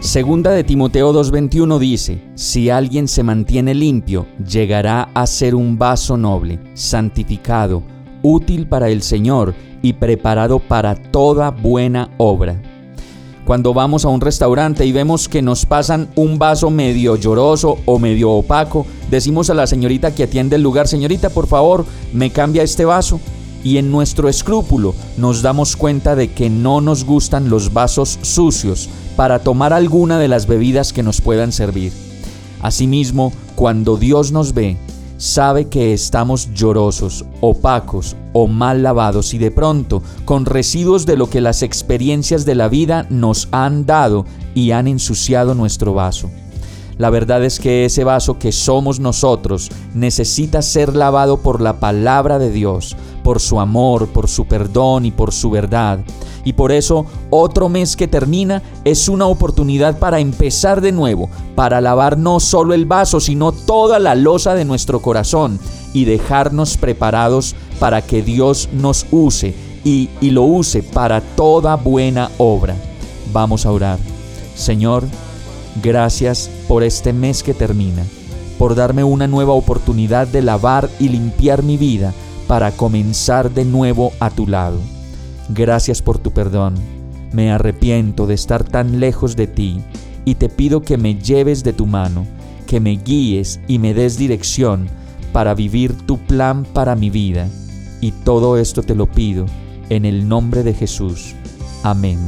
Segunda de Timoteo 2.21 dice, Si alguien se mantiene limpio, llegará a ser un vaso noble, santificado, útil para el Señor y preparado para toda buena obra. Cuando vamos a un restaurante y vemos que nos pasan un vaso medio lloroso o medio opaco, decimos a la señorita que atiende el lugar, señorita, por favor, me cambia este vaso. Y en nuestro escrúpulo nos damos cuenta de que no nos gustan los vasos sucios, para tomar alguna de las bebidas que nos puedan servir. Asimismo, cuando Dios nos ve, sabe que estamos llorosos, opacos o mal lavados y de pronto con residuos de lo que las experiencias de la vida nos han dado y han ensuciado nuestro vaso. La verdad es que ese vaso que somos nosotros necesita ser lavado por la palabra de Dios, por su amor, por su perdón y por su verdad. Y por eso otro mes que termina es una oportunidad para empezar de nuevo, para lavar no solo el vaso, sino toda la losa de nuestro corazón y dejarnos preparados para que Dios nos use y, y lo use para toda buena obra. Vamos a orar. Señor, gracias por este mes que termina, por darme una nueva oportunidad de lavar y limpiar mi vida para comenzar de nuevo a tu lado. Gracias por tu perdón. Me arrepiento de estar tan lejos de ti y te pido que me lleves de tu mano, que me guíes y me des dirección para vivir tu plan para mi vida. Y todo esto te lo pido en el nombre de Jesús. Amén.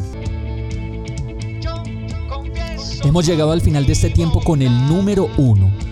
Hemos llegado al final de este tiempo con el número uno.